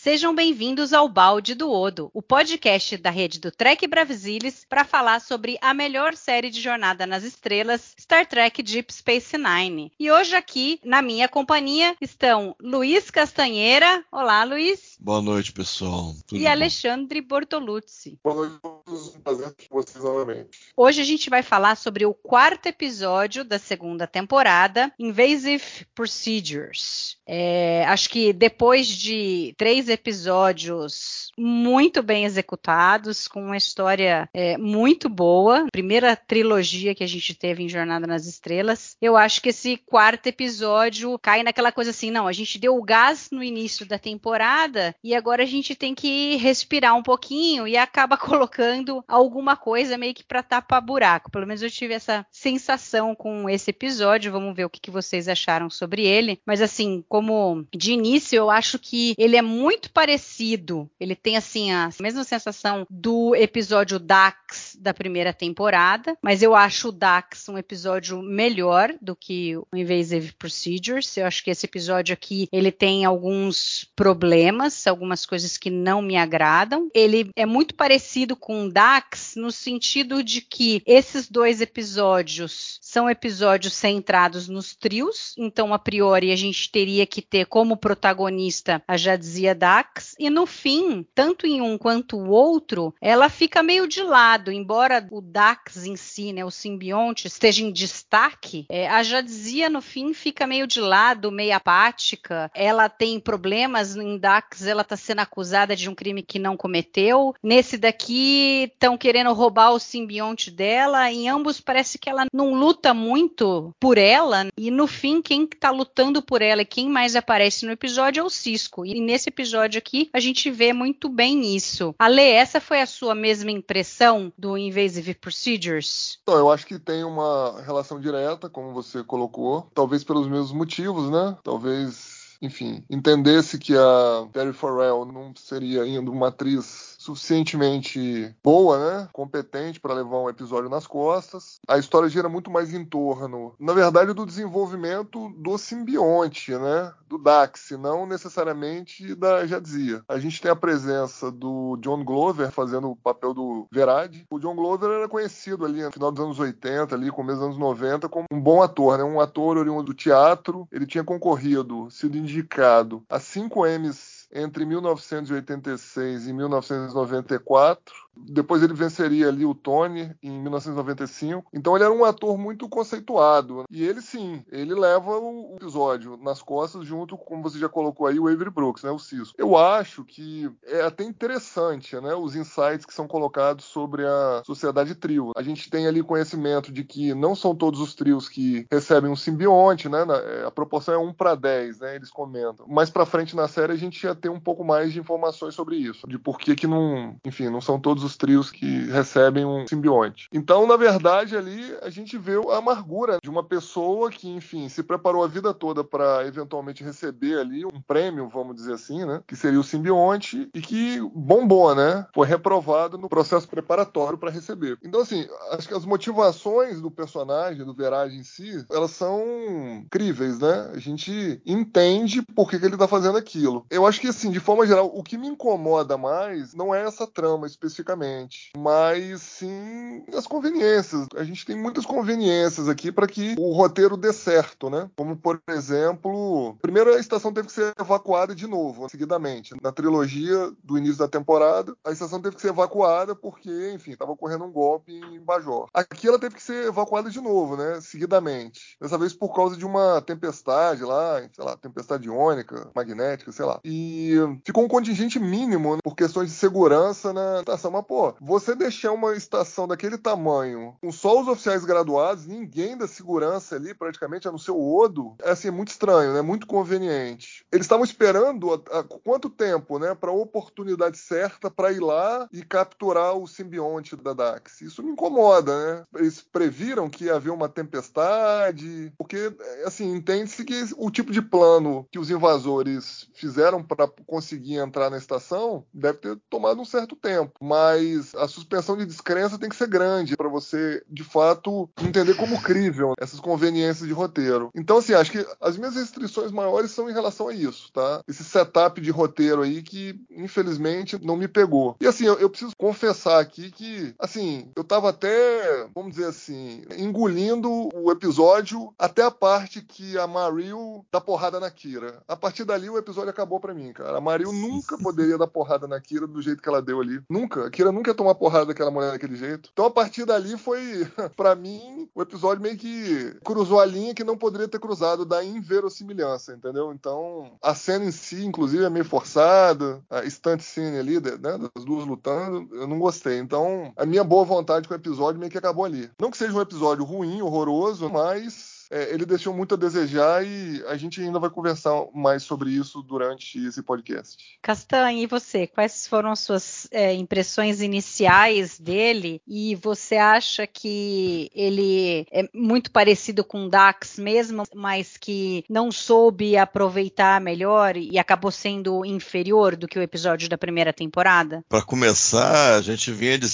Sejam bem-vindos ao Balde do Odo, o podcast da rede do Trek Brasilis para falar sobre a melhor série de Jornada nas Estrelas, Star Trek Deep Space Nine. E hoje aqui, na minha companhia, estão Luiz Castanheira. Olá, Luiz. Boa noite, pessoal. Tudo e bom? Alexandre Bortoluzzi. Boa noite a todos, um prazer com vocês novamente. Hoje a gente vai falar sobre o quarto episódio da segunda temporada, Invasive Procedures. É, acho que depois de três episódios muito bem executados, com uma história é, muito boa, primeira trilogia que a gente teve em Jornada nas Estrelas, eu acho que esse quarto episódio cai naquela coisa assim: não, a gente deu o gás no início da temporada e agora a gente tem que respirar um pouquinho e acaba colocando alguma coisa meio que para tapar buraco. Pelo menos eu tive essa sensação com esse episódio. Vamos ver o que, que vocês acharam sobre ele. Mas assim, com como de início, eu acho que ele é muito parecido. Ele tem assim a mesma sensação do episódio Dax da primeira temporada, mas eu acho o Dax um episódio melhor do que o Invasive Procedures. Eu acho que esse episódio aqui ele tem alguns problemas, algumas coisas que não me agradam. Ele é muito parecido com o Dax no sentido de que esses dois episódios são episódios centrados nos trios, então a priori a gente teria que ter como protagonista a Jadzia Dax, e no fim, tanto em um quanto o outro, ela fica meio de lado, embora o Dax em si, né, o simbionte, esteja em destaque, é, a Jadzia no fim fica meio de lado, meio apática, ela tem problemas em Dax, ela está sendo acusada de um crime que não cometeu, nesse daqui estão querendo roubar o simbionte dela, em ambos parece que ela não luta muito por ela, e no fim quem está lutando por ela e quem mais aparece no episódio é o Cisco. E nesse episódio aqui a gente vê muito bem isso. Ale, essa foi a sua mesma impressão do Invasive Procedures? Então, eu acho que tem uma relação direta, como você colocou, talvez pelos mesmos motivos, né? Talvez enfim, entendesse que a Perry Farrell não seria ainda uma atriz suficientemente boa, né? Competente para levar um episódio nas costas. A história gira muito mais em torno, na verdade, do desenvolvimento do simbionte, né? Do Dax, não necessariamente da Jadzia. A gente tem a presença do John Glover fazendo o papel do Verad. O John Glover era conhecido ali no final dos anos 80, ali, começo dos anos 90, como um bom ator, né? Um ator oriundo do teatro. Ele tinha concorrido, sido indicado a cinco Emmys entre 1986 e 1994 depois ele venceria ali o Tony em 1995. Então ele era um ator muito conceituado. E ele sim, ele leva o episódio nas costas junto, como você já colocou aí, o Avery Brooks, né, o Cisco. Eu acho que é até interessante, né, os insights que são colocados sobre a sociedade trio. A gente tem ali conhecimento de que não são todos os trios que recebem um simbionte, né? É, a proporção é 1 para 10, né? Eles comentam. Mais para frente na série a gente ia ter um pouco mais de informações sobre isso, de por que que não, enfim, não são todos os os trios que recebem um simbionte. Então, na verdade, ali a gente vê a amargura de uma pessoa que, enfim, se preparou a vida toda para eventualmente receber ali um prêmio, vamos dizer assim, né? Que seria o simbionte e que bombou, né? Foi reprovado no processo preparatório para receber. Então, assim, acho que as motivações do personagem, do Verage em si, elas são críveis, né? A gente entende por que, que ele tá fazendo aquilo. Eu acho que, assim, de forma geral, o que me incomoda mais não é essa trama especificamente mas sim as conveniências. A gente tem muitas conveniências aqui para que o roteiro dê certo, né? Como, por exemplo, primeiro a estação teve que ser evacuada de novo, seguidamente. Na trilogia do início da temporada, a estação teve que ser evacuada porque, enfim, estava ocorrendo um golpe em Bajor. Aqui ela teve que ser evacuada de novo, né? Seguidamente. Dessa vez por causa de uma tempestade lá, sei lá, tempestade iônica, magnética, sei lá. E ficou um contingente mínimo né, por questões de segurança na estação Mas, pô, você deixar uma estação daquele tamanho, com só os oficiais graduados, ninguém da segurança ali, praticamente, a não ser o Odo, é assim, muito estranho, né? Muito conveniente. Eles estavam esperando a, quanto tempo, né? Pra oportunidade certa para ir lá e capturar o simbionte da Dax. Isso me incomoda, né? Eles previram que ia haver uma tempestade, porque, assim, entende-se que o tipo de plano que os invasores fizeram para conseguir entrar na estação deve ter tomado um certo tempo. Mas a suspensão de descrença tem que ser grande para você, de fato, entender como crível essas conveniências de roteiro. Então, assim, acho que as minhas restrições maiores são em relação a isso, tá? Esse setup de roteiro aí que, infelizmente, não me pegou. E, assim, eu, eu preciso confessar aqui que, assim, eu tava até, vamos dizer assim, engolindo o episódio até a parte que a Maril dá porrada na Kira. A partir dali, o episódio acabou para mim, cara. A Maril nunca poderia dar porrada na Kira do jeito que ela deu ali. Nunca. A Kira nunca ia tomar porrada daquela mulher daquele jeito. Então, a partir dali, foi, para mim, o episódio meio que cruzou a linha que não poderia ter cruzado da inverossimilhança, entendeu? Então, a cena em si, inclusive, é meio forçada. A stunt scene ali, né, das duas lutando, eu não gostei. Então, a minha boa vontade com o episódio meio que acabou ali. Não que seja um episódio ruim, horroroso, mas é, ele deixou muito a desejar e a gente ainda vai conversar mais sobre isso durante esse podcast. Castanha, e você? Quais foram as suas é, impressões iniciais dele? E você acha que ele é muito parecido com Dax mesmo, mas que não soube aproveitar melhor e acabou sendo inferior do que o episódio da primeira temporada? Para começar, a gente vinha de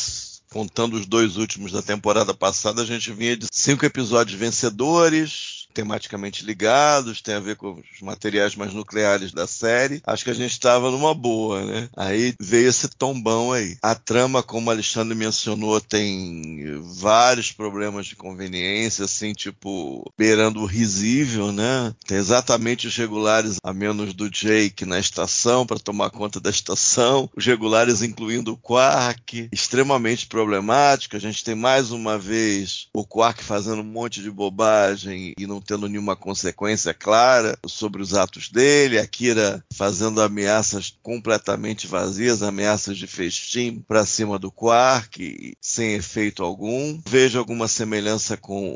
contando os dois últimos da temporada passada, a gente vinha de cinco episódios vencedores, tematicamente ligados, tem a ver com os materiais mais nucleares da série. Acho que a gente estava numa boa, né? Aí veio esse tombão aí. A trama, como o Alexandre mencionou, tem vários problemas de conveniência, assim, tipo, beirando o risível, né? Tem exatamente os regulares, a menos do Jake na estação, para tomar conta da estação. Os regulares incluindo o Quark, extremamente problemático. A gente tem mais uma vez o Quark fazendo um monte de bobagem e não tendo nenhuma consequência clara sobre os atos dele, a Kira fazendo ameaças completamente vazias, ameaças de festim para cima do Quark, sem efeito algum. Vejo alguma semelhança com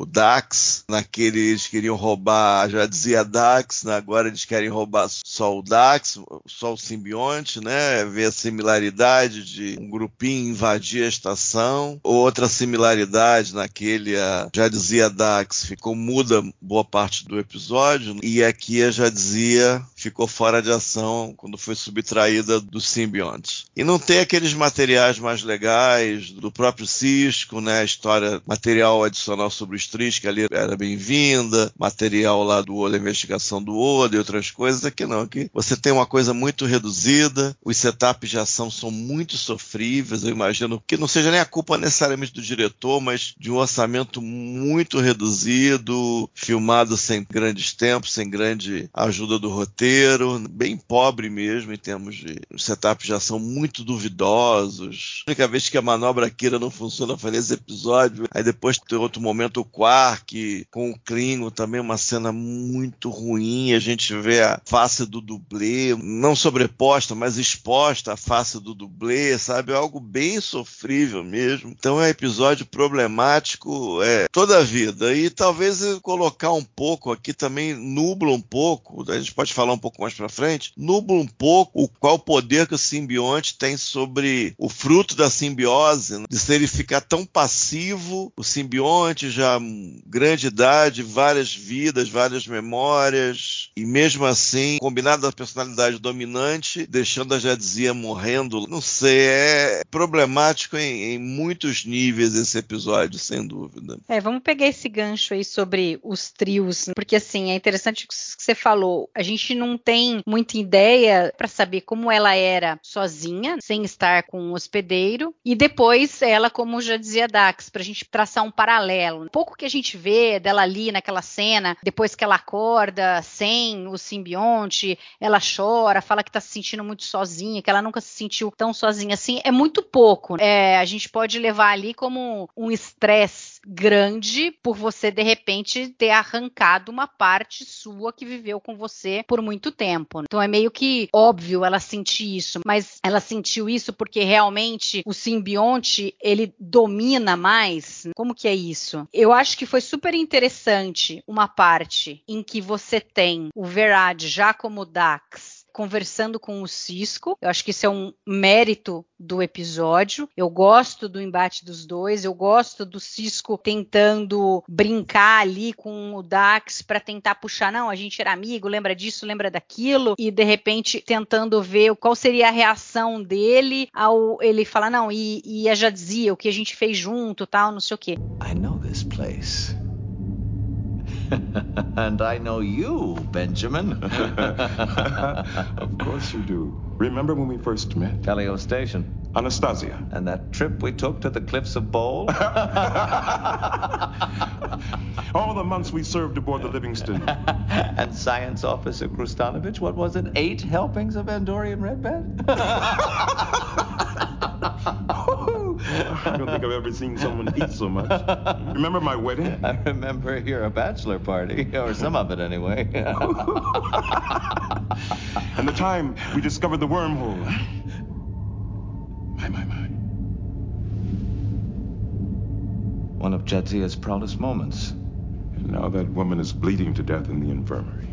o Dax, naquele eles queriam roubar, já dizia Dax, né? agora eles querem roubar só o Dax, só o simbionte, né? Ver a similaridade de um grupinho invadir a estação. Outra similaridade naquele, já dizia Dax, ficou ficou muda boa parte do episódio, e aqui eu já dizia ficou fora de ação quando foi subtraída do simbionte. E não tem aqueles materiais mais legais do próprio Cisco, né? A história, material adicional sobre o Stris, que ali era bem-vinda, material lá do Oda, investigação do Oda e outras coisas. Aqui não, aqui você tem uma coisa muito reduzida, os setups de ação são muito sofríveis, eu imagino que não seja nem a culpa necessariamente do diretor, mas de um orçamento muito reduzido, filmado sem grandes tempos, sem grande ajuda do roteiro bem pobre mesmo em termos de setups já são muito duvidosos. A única vez que a manobra Kira não funciona foi nesse episódio. Aí depois tem outro momento o Quark com o Klingon também uma cena muito ruim. A gente vê a face do dublê não sobreposta, mas exposta a face do dublê, sabe? É algo bem sofrível mesmo. Então é um episódio problemático é, toda a vida. E talvez colocar um pouco aqui também nubla um pouco. A gente pode falar um pouco mais para frente, nubla um pouco o qual poder que o simbionte tem sobre o fruto da simbiose, né? de se ele ficar tão passivo, o simbionte já grande idade, várias vidas, várias memórias, e mesmo assim, combinado a personalidade dominante, deixando a Jadzia morrendo, não sei, é problemático em, em muitos níveis esse episódio, sem dúvida. É, vamos pegar esse gancho aí sobre os trios, porque assim, é interessante o que você falou, a gente não tem muita ideia para saber como ela era sozinha, sem estar com um hospedeiro, e depois ela, como já dizia Dax, para a gente traçar um paralelo. Pouco que a gente vê dela ali naquela cena, depois que ela acorda sem o simbionte, ela chora, fala que está se sentindo muito sozinha, que ela nunca se sentiu tão sozinha assim, é muito pouco. É, a gente pode levar ali como um estresse grande por você de repente ter arrancado uma parte sua que viveu com você por muito tempo. Então é meio que óbvio ela sentir isso, mas ela sentiu isso porque realmente o simbionte ele domina mais. Como que é isso? Eu acho que foi super interessante uma parte em que você tem o Verad já como Dax conversando com o Cisco. Eu acho que isso é um mérito do episódio. Eu gosto do embate dos dois. Eu gosto do Cisco tentando brincar ali com o Dax para tentar puxar. Não, a gente era amigo, lembra disso, lembra daquilo. E de repente tentando ver qual seria a reação dele ao ele falar: não, e, e já dizia o que a gente fez junto, tal, não sei o quê. I know this place. and I know you, Benjamin. of course you do. Remember when we first met? Calio Station. Anastasia. And that trip we took to the cliffs of Bowl? All the months we served aboard the Livingston. and Science Officer Krustanovich, what was it? Eight helpings of Andorian Red Bed? I don't think I've ever seen someone eat so much. Remember my wedding? I remember your bachelor party, or some of it anyway. and the time we discovered the wormhole. My, my, my. One of Jadzia's proudest moments. And now that woman is bleeding to death in the infirmary.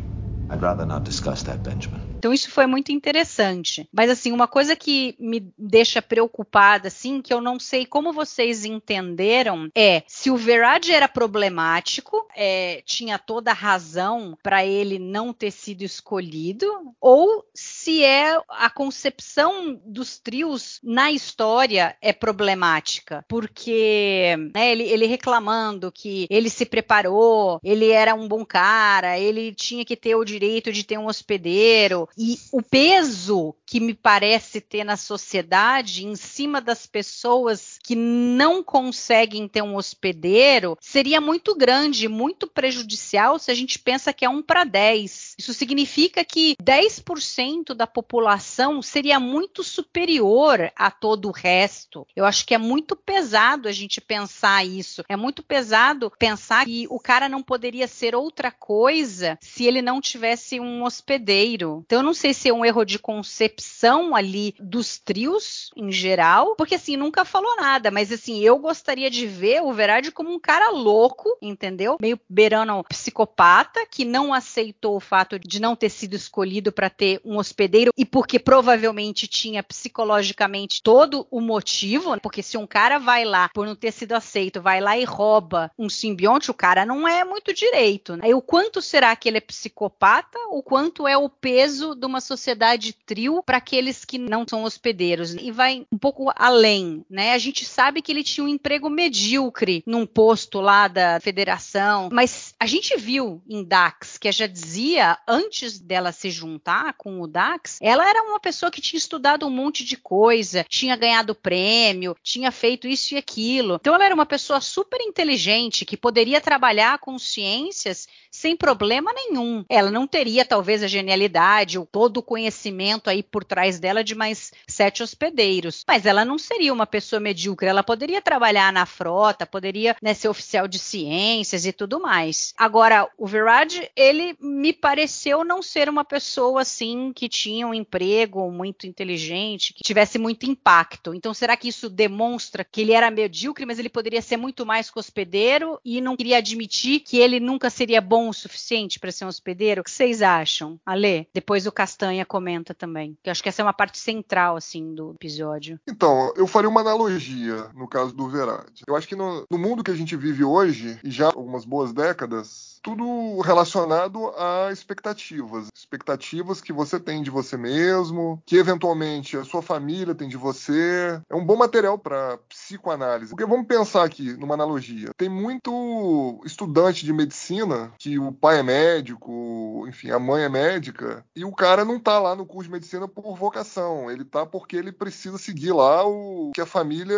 I'd rather not discuss that, Benjamin. Então isso foi muito interessante. Mas assim, uma coisa que me deixa preocupada, assim, que eu não sei como vocês entenderam, é se o Verad era problemático, é, tinha toda a razão para ele não ter sido escolhido, ou se é a concepção dos trios na história é problemática, porque né, ele, ele reclamando que ele se preparou, ele era um bom cara, ele tinha que ter o direito de ter um hospedeiro, e o peso que me parece ter na sociedade em cima das pessoas que não conseguem ter um hospedeiro seria muito grande, muito prejudicial se a gente pensa que é um para 10. Isso significa que 10% da população seria muito superior a todo o resto. Eu acho que é muito pesado a gente pensar isso. É muito pesado pensar que o cara não poderia ser outra coisa se ele não tivesse um hospedeiro. Então, não sei se é um erro de concepção ali dos trios em geral, porque assim, nunca falou nada, mas assim, eu gostaria de ver o Verade como um cara louco, entendeu? Meio beirando psicopata, que não aceitou o fato de não ter sido escolhido para ter um hospedeiro e porque provavelmente tinha psicologicamente todo o motivo, porque se um cara vai lá por não ter sido aceito, vai lá e rouba um simbionte, o cara não é muito direito. Né? Aí o quanto será que ele é psicopata, o quanto é o peso de uma sociedade trio para aqueles que não são hospedeiros. E vai um pouco além, né? A gente sabe que ele tinha um emprego medíocre num posto lá da federação, mas a gente viu em Dax, que já dizia antes dela se juntar com o Dax, ela era uma pessoa que tinha estudado um monte de coisa, tinha ganhado prêmio, tinha feito isso e aquilo. Então ela era uma pessoa super inteligente que poderia trabalhar com ciências sem problema nenhum. Ela não teria talvez a genialidade, todo o conhecimento aí por trás dela de mais sete hospedeiros. Mas ela não seria uma pessoa medíocre, ela poderia trabalhar na frota, poderia né, ser oficial de ciências e tudo mais. Agora, o Viraj, ele me pareceu não ser uma pessoa assim que tinha um emprego muito inteligente, que tivesse muito impacto. Então, será que isso demonstra que ele era medíocre, mas ele poderia ser muito mais que hospedeiro e não queria admitir que ele nunca seria bom o suficiente para ser um hospedeiro? O que vocês acham? Ale, depois o Castanha comenta também. Que eu acho que essa é uma parte central, assim, do episódio. Então, eu faria uma analogia no caso do Verad. Eu acho que no, no mundo que a gente vive hoje, e já algumas boas décadas, tudo relacionado a expectativas. Expectativas que você tem de você mesmo, que eventualmente a sua família tem de você. É um bom material para psicoanálise. Porque vamos pensar aqui numa analogia. Tem muito estudante de medicina que o pai é médico, enfim, a mãe é médica, e o cara não tá lá no curso de medicina por vocação. Ele tá porque ele precisa seguir lá o que a família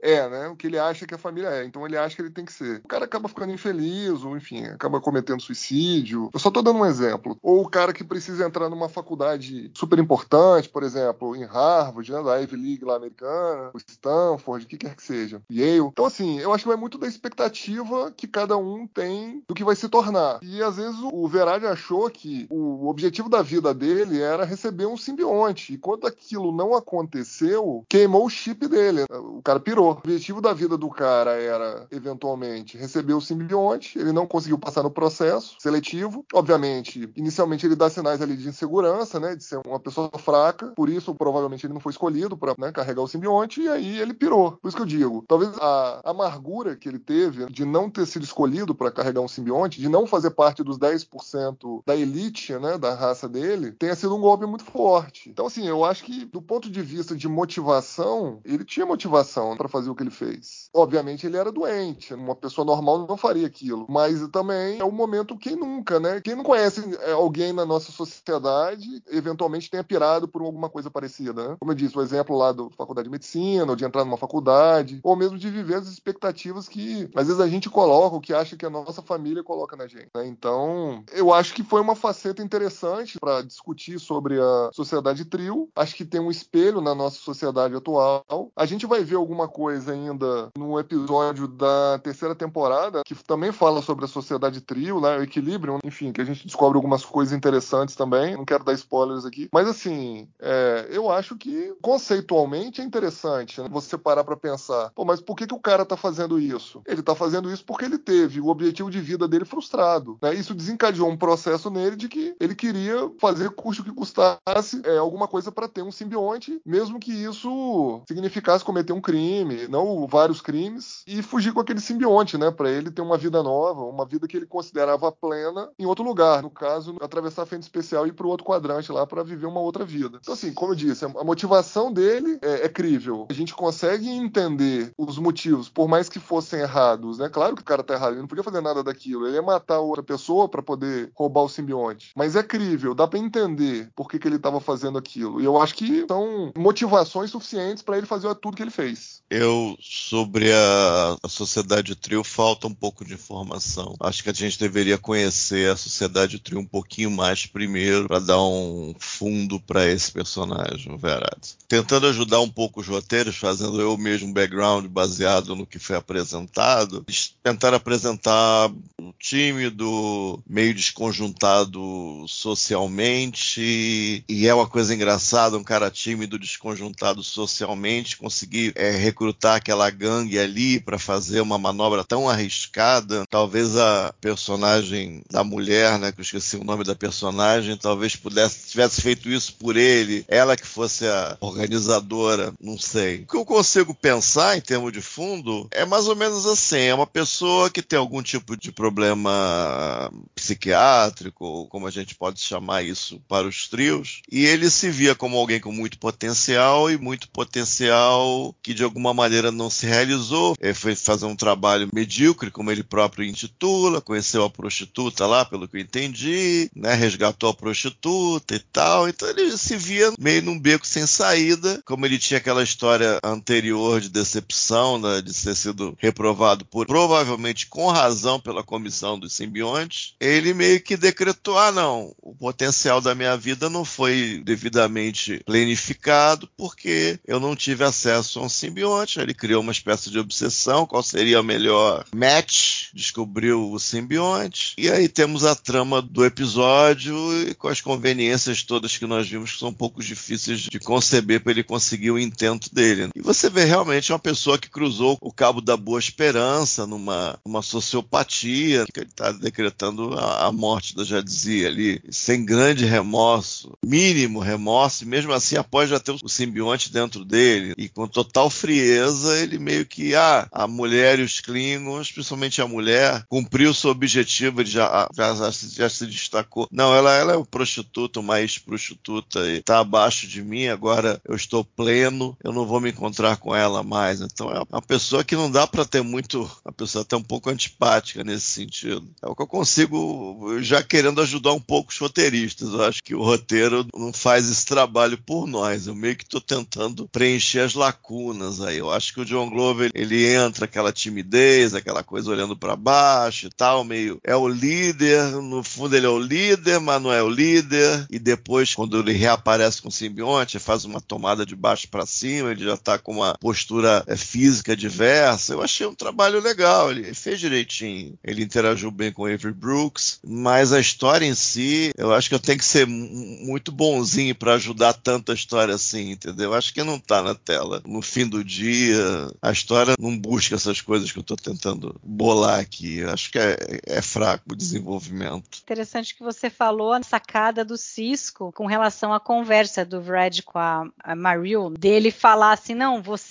é, né? O que ele acha que a família é. Então ele acha que ele tem que ser. O cara acaba ficando infeliz, ou enfim, acaba cometendo suicídio. Eu só tô dando um exemplo. Ou o cara que precisa entrar numa faculdade super importante, por exemplo, em Harvard, né, da Ivy League lá americana, Stanford, o que quer que seja, Yale. Então, assim, eu acho que vai muito da expectativa que cada um tem do que vai se tornar. E às vezes o Verade achou que o objetivo da vida dele era receber um simbionte. E quando aquilo não aconteceu, queimou o chip dele. O cara pirou. O objetivo da vida do cara era, eventualmente, receber o simbionte. Ele não conseguiu passar no processo seletivo. Obviamente, inicialmente ele dá sinais ali de insegurança, né? De ser uma pessoa fraca. Por isso, provavelmente, ele não foi escolhido para né, carregar o simbionte. E aí ele pirou. Por isso que eu digo, talvez a amargura que ele teve de não ter sido escolhido para carregar um simbionte, de não fazer parte dos 10% da elite, né, da raça dele, tenha sido um golpe muito forte. Então, assim, eu acho que do ponto de vista de motivação, ele tinha motivação para fazer o que ele fez. Obviamente, ele era doente, uma pessoa normal não faria aquilo, mas também é o momento quem nunca, né? Quem não conhece é, alguém na nossa sociedade, eventualmente tenha pirado por alguma coisa parecida, né? Como eu disse, o exemplo lá da faculdade de medicina, ou de entrar numa faculdade, ou mesmo de viver as expectativas que às vezes a gente coloca, o que acha que a nossa família coloca na gente. Né? Então, eu acho que foi uma faceta interessante para discutir sobre a sociedade trio. Acho que tem um espelho na nossa sociedade atual. A gente vai ver alguma coisa ainda no episódio da terceira temporada que também fala sobre a sociedade trio, né? o equilíbrio, enfim, que a gente descobre algumas coisas interessantes também. Não quero dar spoilers aqui, mas assim, é, eu acho que conceitualmente é interessante né? você parar para pensar, pô, mas por que, que o cara tá fazendo isso? Ele tá fazendo isso porque ele teve o objetivo de vida dele frustrado. Né? Isso desencadeou um processo nele de que ele queria fazer custo que custasse é, alguma coisa para ter um simbionte, mesmo que isso significasse cometer um crime, não vários crimes, e fugir com aquele simbionte, né? Para ele ter uma vida nova, uma vida que ele considerava plena em outro lugar. No caso, atravessar a frente especial e ir para outro quadrante lá para viver uma outra vida. Então, assim, como eu disse, a motivação dele é, é crível. A gente consegue entender os motivos, por mais que fossem errados, né? Claro que o cara tá errado, ele não podia fazer nada daquilo. Ele ia matar outra pessoa para poder roubar o simbionte. Mas é crível, dá para entender por que, que ele estava fazendo aquilo. E eu acho que são motivações suficientes para ele fazer tudo que ele fez. Eu, sobre a, a Sociedade Trio, falta um pouco de informação. Acho que a gente deveria conhecer a Sociedade Trio um pouquinho mais primeiro, para dar um fundo para esse personagem, o Verades. Tentando ajudar um pouco os roteiros, fazendo eu mesmo um background baseado no que foi apresentado, tentar apresentar um tímido, meio desconjuntado socialmente, e é uma coisa engraçada, um cara tímido, desconjuntado socialmente, conseguir é, recrutar aquela gangue ali para fazer uma manobra tão arriscada. Talvez a personagem da mulher, né, que eu esqueci o nome da personagem, talvez pudesse tivesse feito isso por ele, ela que fosse a organizadora, não sei. O que eu consigo pensar em termos de fundo é mais ou menos assim, é uma pessoa que tem algum tipo de problema psiquiátrico, como a gente pode chamar isso para os trios, e ele se via como alguém com muito potencial e muito potencial que de alguma maneira não se realizou. Ele foi fazer um trabalho medíocre, como ele próprio intitula, conheceu a prostituta lá, pelo que eu entendi, né, resgatou a prostituta e tal. Então ele se via meio num beco sem saída, como ele tinha aquela história anterior de decepção, né, de ter sido reprovado por provavelmente com razão pela comissão dos simbiontes. Ele meio que decretou: ah, não, o potencial da minha vida não foi devidamente planificado porque eu não tive acesso a um simbionte. Ele criou uma espécie de obsessão: qual seria o melhor match? Descobriu o simbionte. E aí temos a trama do episódio e com as conveniências todas que nós vimos que são um pouco difíceis de conceber para ele conseguir o intento dele. E você vê realmente uma pessoa que cruzou o cabo da boa esperança numa uma sociopatia, que ele está decretando a, a, morte da Jadzia ali, sem grande remorso, mínimo remorso, e mesmo assim, após já ter o simbionte dentro dele, e com total frieza, ele meio que, ah, a mulher e os Klingons, principalmente a mulher, cumpriu seu objetivo, ele já, já, já, se destacou. Não, ela, ela é um prostituto, uma ex-prostituta, e tá abaixo de mim, agora eu estou pleno, eu não vou me encontrar com ela mais. Então é uma pessoa que não dá para ter muito, a pessoa até um pouco antipática nesse sentido. É o que eu consigo, já querendo ajudar um pouco os roteiristas. Eu acho que o roteiro não faz esse trabalho por nós. Eu meio que estou tentando preencher as lacunas aí. Eu acho que o John Glover ele entra aquela timidez, aquela coisa olhando para baixo e tal, meio é o líder, no fundo ele é o líder, mas não é o líder, e depois, quando ele reaparece com o simbionte, faz uma tomada de baixo para cima, ele já tá com uma postura é, física diversa. Eu achei um trabalho legal, ele fez direitinho, ele interagiu bem com Avery Brooks, mas a história em si, eu acho que eu tenho que ser muito bonzinho para ajudar tanta história assim, entendeu? Eu acho que não tá na tela. No fim do dia, a história não busca essas coisas que eu tô tentando bolar aqui. Acho que é, é fraco o desenvolvimento. Interessante que você falou a sacada do Cisco com relação à conversa do Red com a, a Maril, dele falar assim: não, você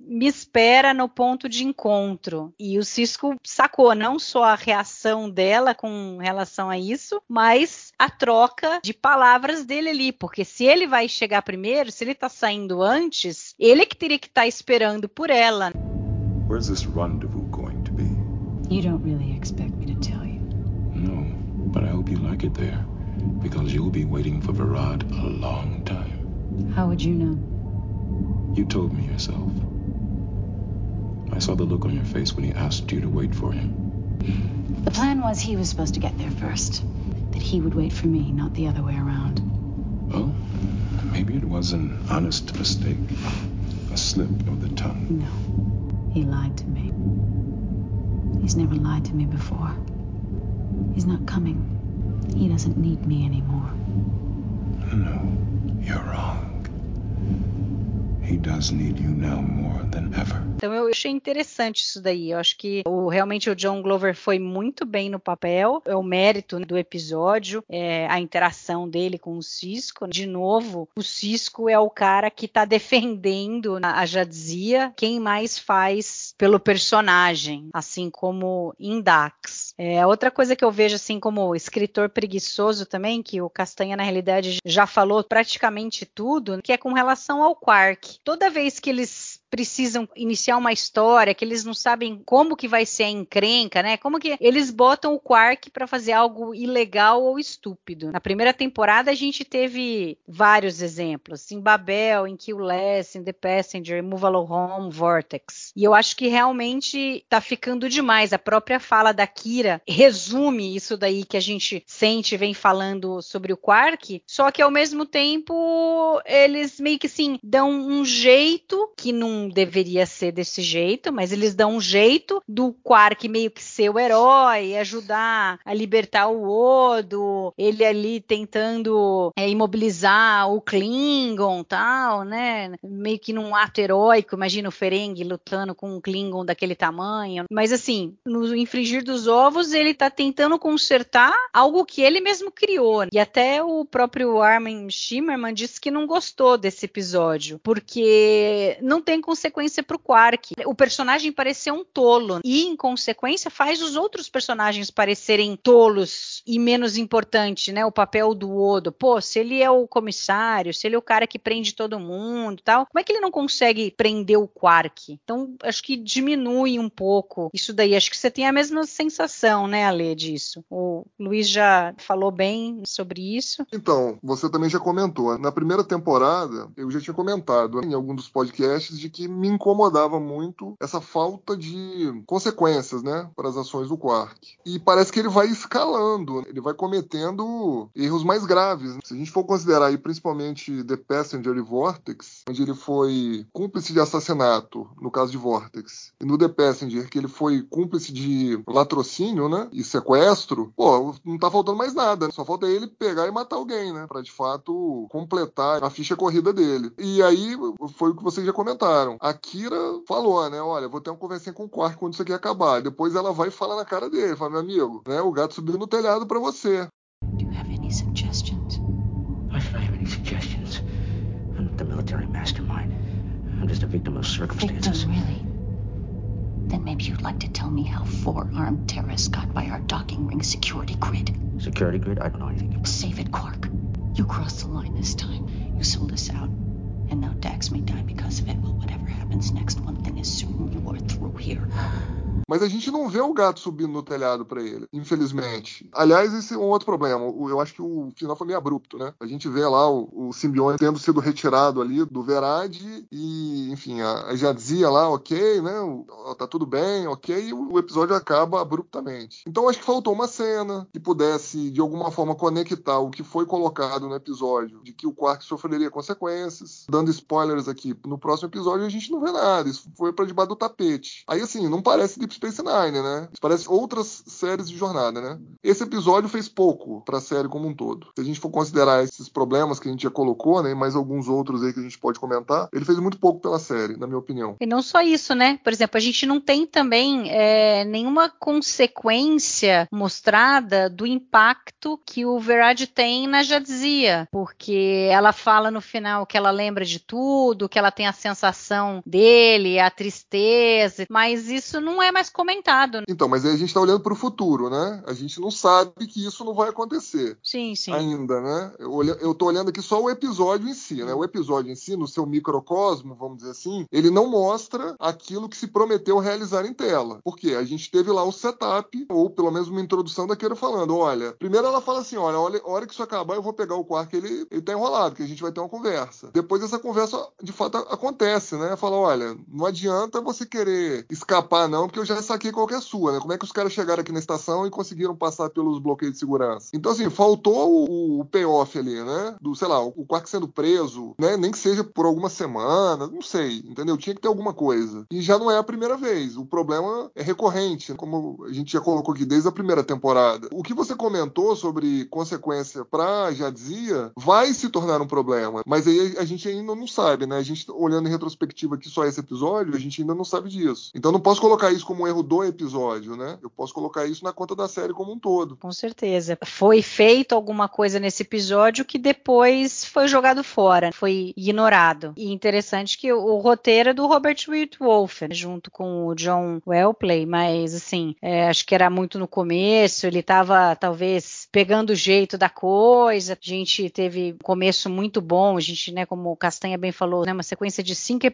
me espera no ponto de encontro. E o Cisco sacou não só a reação dela com relação a isso, mas a troca de palavras dele ali. Porque se ele vai chegar primeiro, se ele tá saindo antes, ele que teria que estar tá esperando por ela. Where's this rendezvous going to be? You don't really expect me to tell you. No, but I hope you like it there. Because you'll be waiting for Virad a long time. How would you know? You told me yourself. I saw the look on your face when he asked you to wait for him. The plan was he was supposed to get there first. That he would wait for me, not the other way around. Well, maybe it was an honest mistake. A slip of the tongue. No. He lied to me. He's never lied to me before. He's not coming. He doesn't need me anymore. No, you're wrong. Então eu achei interessante isso daí. Eu acho que o, realmente o John Glover foi muito bem no papel. É o mérito do episódio, é a interação dele com o Cisco. De novo, o Cisco é o cara que está defendendo a Jadzia. Quem mais faz pelo personagem, assim como em Dax. É, outra coisa que eu vejo assim como escritor preguiçoso também, que o Castanha na realidade já falou praticamente tudo, que é com relação ao Quark. Toda vez que eles precisam iniciar uma história, que eles não sabem como que vai ser a encrenca, né? Como que eles botam o Quark para fazer algo ilegal ou estúpido. Na primeira temporada a gente teve vários exemplos, em Babel, em Kill Less, em The Passenger, Move Along Home, Vortex. E eu acho que realmente tá ficando demais. A própria fala da Kira resume isso daí que a gente sente vem falando sobre o Quark, só que ao mesmo tempo eles meio que assim dão um jeito que não deveria ser desse jeito, mas eles dão um jeito do Quark meio que ser o herói, ajudar a libertar o Odo, ele ali tentando é, imobilizar o Klingon, tal, né? Meio que num ato heróico, imagina o Ferengi lutando com um Klingon daquele tamanho. Mas assim, no infringir dos ovos, ele tá tentando consertar algo que ele mesmo criou. E até o próprio Armin Shimmerman disse que não gostou desse episódio, porque não tem consequência pro Quark. O personagem parecer um tolo e, em consequência, faz os outros personagens parecerem tolos e menos importante, né? O papel do Odo. Pô, se ele é o comissário, se ele é o cara que prende todo mundo, tal, como é que ele não consegue prender o Quark? Então, acho que diminui um pouco isso daí. Acho que você tem a mesma sensação, né, Ale, disso. O Luiz já falou bem sobre isso. Então, você também já comentou. Na primeira temporada, eu já tinha comentado em algum dos podcasts de que me incomodava muito essa falta de consequências, né, para as ações do Quark. E parece que ele vai escalando, ele vai cometendo erros mais graves. Se a gente for considerar aí principalmente The Passenger e Vortex, onde ele foi cúmplice de assassinato, no caso de Vortex, e no The Passenger, que ele foi cúmplice de latrocínio, né, e sequestro, pô, não tá faltando mais nada. Só falta ele pegar e matar alguém, né, para de fato completar a ficha corrida dele. E aí foi o que vocês já comentaram a Kira falou, né? Olha, vou ter uma conversinha com o Quark quando isso aqui acabar. Depois ela vai e fala na cara dele, fala, meu amigo, né? O gato subiu no telhado para você. Do you have any suggestions? I have any suggestions? I'm not the military mastermind. I'm just a victim of circumstances. Victim, really? Then maybe you'd like to tell me how four armed terrorists got by our docking ring security grid. Security grid? I don't know anything. Save it, Quark. You crossed the line this time. You sold us out. And now Dax may die because of it, but whatever happens next, one thing is you are through here. Mas a gente não vê o gato subindo no telhado para ele, infelizmente. Aliás, esse é um outro problema. Eu acho que o final foi meio abrupto, né? A gente vê lá o, o simbionte tendo sido retirado ali do Verad e, enfim, a, a Jadzia lá, ok, né? O, tá tudo bem, ok, e o, o episódio acaba abruptamente. Então acho que faltou uma cena que pudesse, de alguma forma, conectar o que foi colocado no episódio, de que o Quark sofreria consequências. Dando spoilers aqui, no próximo episódio a gente não vê nada, isso foi para debaixo do tapete. Aí, assim, não parece Deep Space Nine, né? Isso parece outras séries de jornada, né? Esse episódio fez pouco para a série como um todo. Se a gente for considerar esses problemas que a gente já colocou, né, mais alguns outros aí que a gente pode comentar, ele fez muito pouco pela série, na minha opinião. E não só isso, né? Por exemplo, a gente não tem também é, nenhuma consequência mostrada do impacto que o Verad tem na Jadzia, porque ela fala no final que ela lembra de tudo, que ela tem a sensação dele, a tristeza, mas isso não é mais comentado. Então, mas aí a gente está olhando para o futuro, né? A gente não sabe que isso não vai acontecer. Sim, sim. Ainda, né? Eu, estou olhando aqui só o episódio em si, né? O episódio em si, no seu microcosmo, vamos dizer assim, ele não mostra aquilo que se prometeu realizar em tela. Porque a gente teve lá o setup, ou pelo menos uma introdução daquele falando: olha, primeiro ela fala assim: olha, olha, a hora que isso acabar, eu vou pegar o quarto, ele, ele tá enrolado, que a gente vai ter uma conversa. Depois essa conversa, de fato, acontece, né? Fala: olha, não adianta você querer escapar, não, porque eu já saquei qual que é sua, né? Como é que os caras chegaram aqui na estação e conseguiram passar pelos bloqueios de segurança? Então, assim, faltou o, o payoff ali, né? Do, sei lá, o Quark sendo preso, né? Nem que seja por alguma semana, não sei, entendeu? Tinha que ter alguma coisa. E já não é a primeira vez. O problema é recorrente, como a gente já colocou aqui desde a primeira temporada. O que você comentou sobre consequência para Jadzia vai se tornar um problema, mas aí a gente ainda não sabe, né? A gente olhando em retrospectiva aqui só esse episódio, a gente ainda não sabe disso. Então não posso colocar isso como um erro do episódio, né? Eu posso colocar isso na conta da série como um todo. Com certeza. Foi feito alguma coisa nesse episódio que depois foi jogado fora, foi ignorado. E interessante que o, roteiro é do Robert Whitwolf, junto com o John Wellplay, mas assim, é, acho que era muito no começo, ele estava talvez pegando o jeito da coisa. A gente teve um começo muito bom, a gente, né, como o Castanha bem falou, né, uma sequência de cinco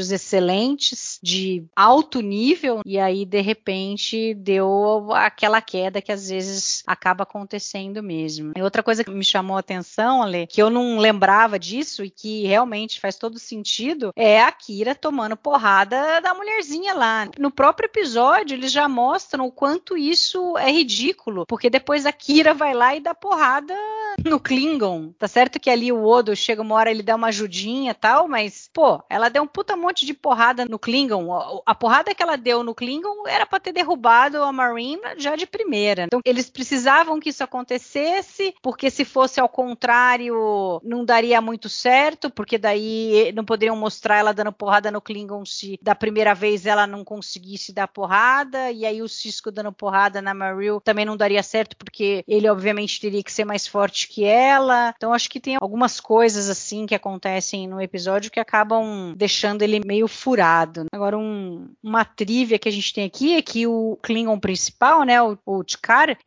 episódios excelentes, de alto nível, e aí de repente deu aquela queda que às vezes acaba acontecendo mesmo. E outra coisa que me chamou a atenção, Ale, que eu não lembrava disso e que realmente faz todo sentido, é a Kira tomando porrada da mulherzinha lá. No próprio episódio, eles já mostram o quanto isso é ridículo, porque depois a Kira vai lá e dá porrada no Klingon. Tá certo que ali o Odo chega uma hora ele dá uma ajudinha tal, mas, pô, ela deu um puta monte de porrada no Klingon. A, porrada que ela deu no Klingon era para ter derrubado a Marine já de primeira. Então, eles precisavam que isso acontecesse, porque se fosse ao contrário, não daria muito certo, porque daí não poderiam mostrar ela dando porrada no Klingon se da primeira vez ela não conseguisse dar porrada, e aí o Cisco dando porrada na Maril também não daria certo, porque ele obviamente teria que ser mais forte que ela. Então acho que tem algumas coisas assim que acontecem no episódio que acabam deixando ele meio furado. Agora um, uma trivia que a gente tem aqui é que o Klingon principal, né, o, o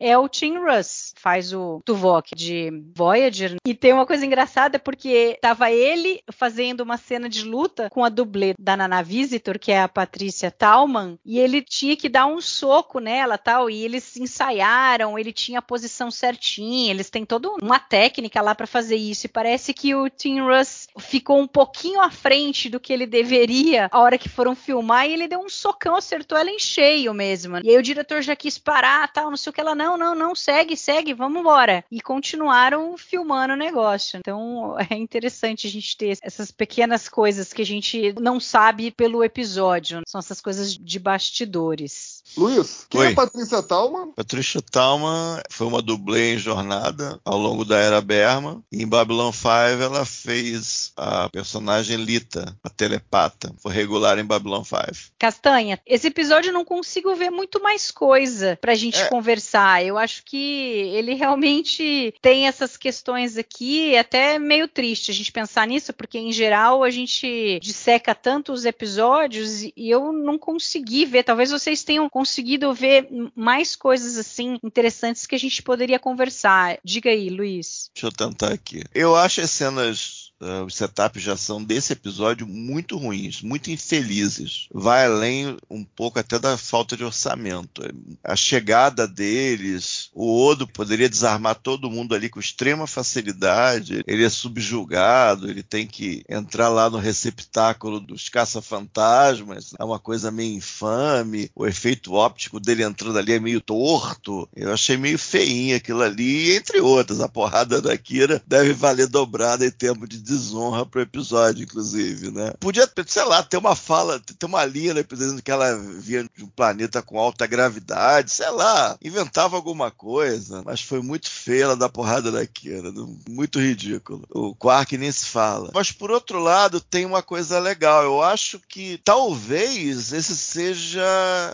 é o Tim Russ, faz o Tuvok de Voyager. E tem uma coisa engraçada porque tava ele fazendo uma cena de luta com a dublê da Nana Visitor, que é a Patrícia Talman, e ele tinha que dar um soco nela, tal, e eles ensaiaram, ele tinha a posição certinha, eles têm toda uma técnica lá para fazer isso. E parece que o Tim Russ ficou um pouquinho à frente do que ele deveria a hora que foram filmar e ele deu um socão, acertou ela em cheio mesmo. E aí o diretor já quis parar, tal, não sei o que ela não, não, não, segue, segue, vamos embora. E continuaram filmando o negócio. Então é interessante a gente ter essas pequenas coisas que a gente não sabe pelo episódio. São essas coisas de bastidores. Luiz, quem Oi. é a Patrícia Talman? Patrícia Talman foi uma dublê em jornada ao longo da era Berma. E em Babylon 5 ela fez a personagem Lita, a telepata. Foi regular em Babylon 5. Castanha, esse episódio eu não consigo ver muito mais coisa pra gente É. conversar. Eu acho que ele realmente tem essas questões aqui, até meio triste a gente pensar nisso, porque em geral a gente disseca tantos episódios e eu não consegui ver. Talvez vocês tenham conseguido ver mais coisas assim interessantes que a gente poderia conversar. Diga aí, Luiz. Deixa eu tentar aqui. Eu acho as cenas uh, os setups de ação desse episódio muito ruins, muito infelizes. Vai além um pouco até da falta de orçamento. A chegada deles, o Odo poderia desarmar todo mundo ali com extrema facilidade. Ele é subjugado, ele tem que entrar lá no receptáculo dos caça-fantasmas. É uma coisa meio infame. O efeito óptico dele entrando ali é meio torto. Eu achei meio feinho aquilo ali, entre outras. A porrada da Kira deve valer dobrada em tempo de desonra pro episódio, inclusive, né? Podia, sei lá, ter uma fala, ter uma linha no episódio que ela via de um planeta com alta gravidade, sei lá, inventava alguma coisa, mas foi muito feia ela dar porrada da Kira, muito ridículo. O Quark nem se fala. Mas por outro lado, tem uma coisa legal. Eu acho que talvez esse seja,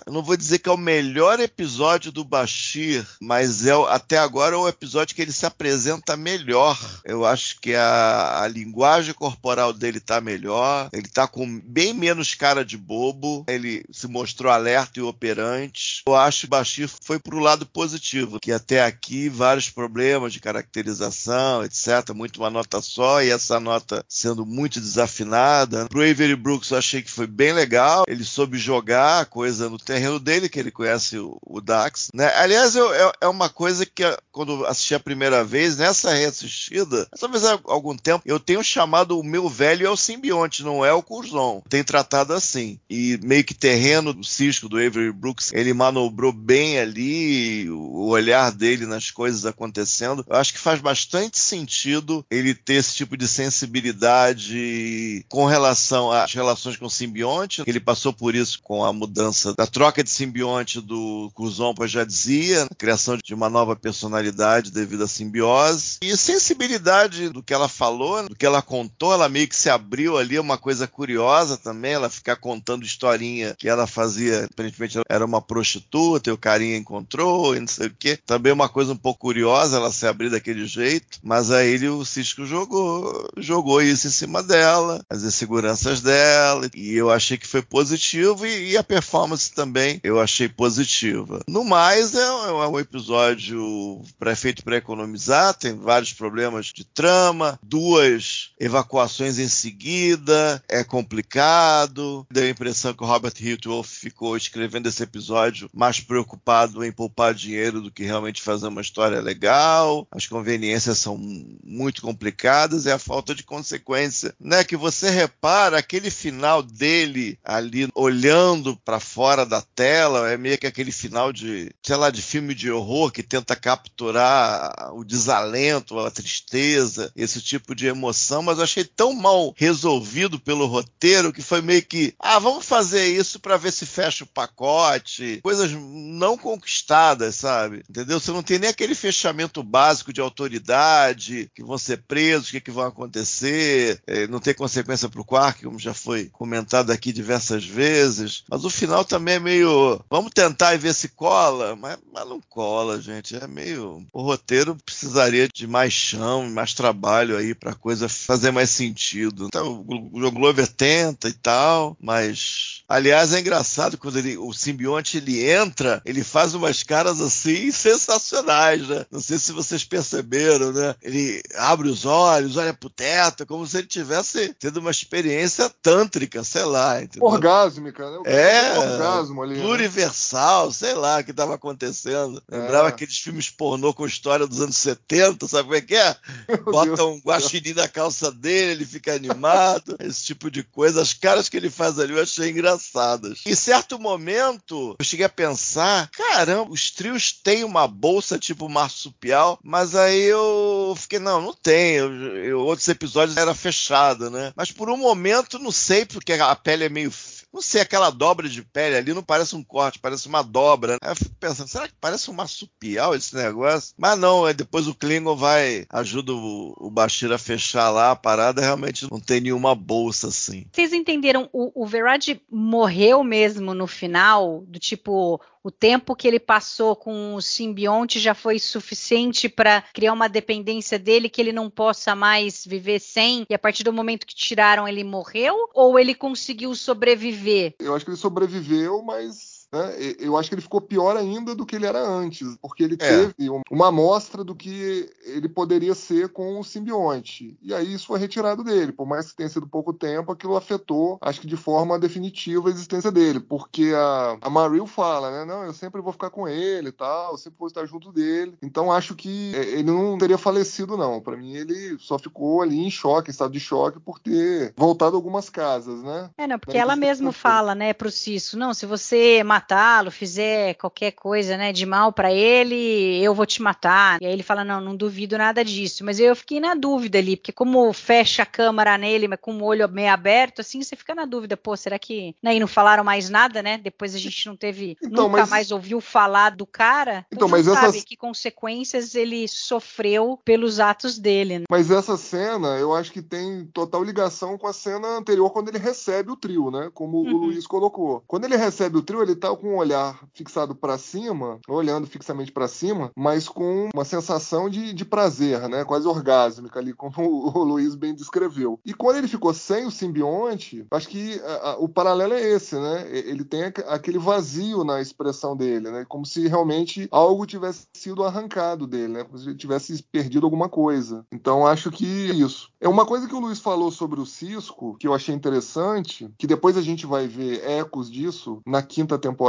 não vou dizer que é o melhor episódio do Bashir, mas é até agora é o episódio que ele se apresenta melhor. Eu acho que a, a linguagem corporal dele tá melhor, ele tá com bem menos cara de bobo, ele se mostrou alerta e operante. Eu acho que o Bashir foi pro lado positivo, que até aqui vários problemas de caracterização, etc, muito uma nota só e essa nota sendo muito desafinada. Pro Avery Brooks eu achei que foi bem legal, ele soube jogar a coisa no terreno dele, que ele conhece o, o Dax, né? Aliás, eu, é, é uma coisa que quando assisti a primeira vez, nessa reassistida, talvez há algum tempo, eu tenho chamado o meu velho é o simbionte, não é o Curzon. Tem tratado assim. E meio que terreno do Cisco, do Avery Brooks, ele manobrou bem ali, o olhar dele nas coisas acontecendo. Eu acho que faz bastante sentido ele ter esse tipo de sensibilidade com relação às relações com o simbionte. Ele passou por isso com a mudança da troca de simbionte do Curzon para Jadzia, a criação de uma nova personalidade devido à simbiose. E sensibilidade do que ela falou, do que ela contou, ela meio que se abriu ali, uma coisa curiosa também, ela ficar contando historinha que ela fazia, aparentemente era uma prostituta, e o carinha encontrou, e não sei o quê. Também uma coisa um pouco curiosa, ela se abrir daquele jeito, mas aí ele, o Cisco jogou, jogou isso em cima dela, as inseguranças dela, e eu achei que foi positivo, e, e a performance também eu achei positiva. No mais, é, é um episódio pré-feito para economizar, tem vários problemas de trama, duas evacuações em seguida, é complicado. Deu a impressão que o Robert Hiltwolf ficou escrevendo esse episódio mais preocupado em poupar dinheiro do que realmente fazer uma história legal. As conveniências são muito complicadas e a falta de consequência, né? Que você repara aquele final dele ali olhando para fora da tela, é meio que aquele final de, sei lá, de filme de horror que tenta capturar o desalento, a tristeza, esse tipo de emoção, mas eu achei tão mal resolvido pelo roteiro que foi meio que, ah, vamos fazer isso para ver se fecha o pacote, coisas não conquistadas, sabe? Entendeu? Você não tem nem aquele fechamento básico de autoridade, que vão ser presos, o que, que vão acontecer, é, não tem consequência para o Quark, como já foi comentado aqui diversas vezes, mas o final também é meio, vamos tentar e ver se cola, mas, mas não cola, gente, é meio, o roteiro precisaria de mais chão, mais trabalho aí para coisa fazer mais sentido. Então, o Glover tenta e tal, mas aliás é engraçado quando ele, o simbionte ele entra, ele faz umas caras assim sensacionais, né? Não sei se vocês perceberam, né? Ele abre os olhos, olha pro teto, como se ele tivesse tendo uma experiência tântrica, sei lá. Entendeu? Orgásmica, né? É, orgasmo ali. Né? Pluriversal, né? sei lá o que estava acontecendo. É. Lembrava aqueles filmes pornô com história dos anos 70, sabe como é que é? Bota um guaxinim na calça dele, ele fica animado, esse tipo de coisa. As caras que ele faz ali eu achei engraçadas. Em certo momento, eu cheguei a pensar, caramba, os trios têm uma bolsa tipo marsupial, mas aí eu fiquei, não, não tem. Eu, eu, outros episódios era fechado, né? Mas por um momento, não sei, porque a pele é meio não sei, aquela dobra de pele ali não parece um corte, parece uma dobra. Né? Aí eu fico pensando, será que parece um marsupial esse negócio? Mas não, aí depois o Klingon vai, ajuda o, o Bashir a fechar lá a parada, realmente não tem nenhuma bolsa assim. Vocês entenderam, o, o Verad morreu mesmo no final, do tipo, o tempo que ele passou com o simbionte já foi suficiente para criar uma dependência dele que ele não possa mais viver sem, e a partir do momento que tiraram ele morreu? Ou ele conseguiu sobreviver? Eu acho que ele sobreviveu, mas né? Eu acho que ele ficou pior ainda do que ele era antes, porque ele É. teve um- uma amostra do que ele poderia ser com o simbionte. E aí isso foi retirado dele. Por mais que tenha sido pouco tempo, aquilo afetou, acho que de forma definitiva a existência dele, porque a, a Maril fala, né? Não, eu sempre vou ficar com ele e tal, eu sempre vou estar junto dele. Então acho que é, ele não teria falecido, não. Pra mim, ele só ficou ali em choque, em estado de choque, por ter voltado algumas casas, né? É, não, porque Mas ela mesma fala, né, pro Cisco, não, se você matá-lo, fizer qualquer coisa, né, de mal pra ele, eu vou te matar. E aí ele fala, não, não duvido nada disso. Mas eu fiquei na dúvida ali, porque como fecha a câmera nele, mas com o olho meio aberto, assim, você fica na dúvida, pô, será que... Né, e não falaram mais nada, né? Depois a gente não teve, Então, nunca mas- mais ouviu falar do cara. Então, não mas sabe essas- que consequências ele sofreu pelos atos dele, né? Mas essa cena, eu acho que tem total ligação com a cena anterior, quando ele recebe o trio, né? Como o Uhum. Luiz colocou. Quando ele recebe o trio, ele tá com o olhar fixado para cima, olhando fixamente para cima, mas com uma sensação de, de prazer, né? Quase orgásmica ali, como o, Luiz bem descreveu. E quando ele ficou sem o simbionte, acho que a- a- o paralelo é esse, né? Ele tem aqu- aquele vazio na expressão dele, né? Como se realmente algo tivesse sido arrancado dele, né? Como se ele tivesse perdido alguma coisa. Então acho que é isso. É uma coisa que o Luiz falou sobre o Cisco, que eu achei interessante, que depois a gente vai ver ecos disso na quinta temporada,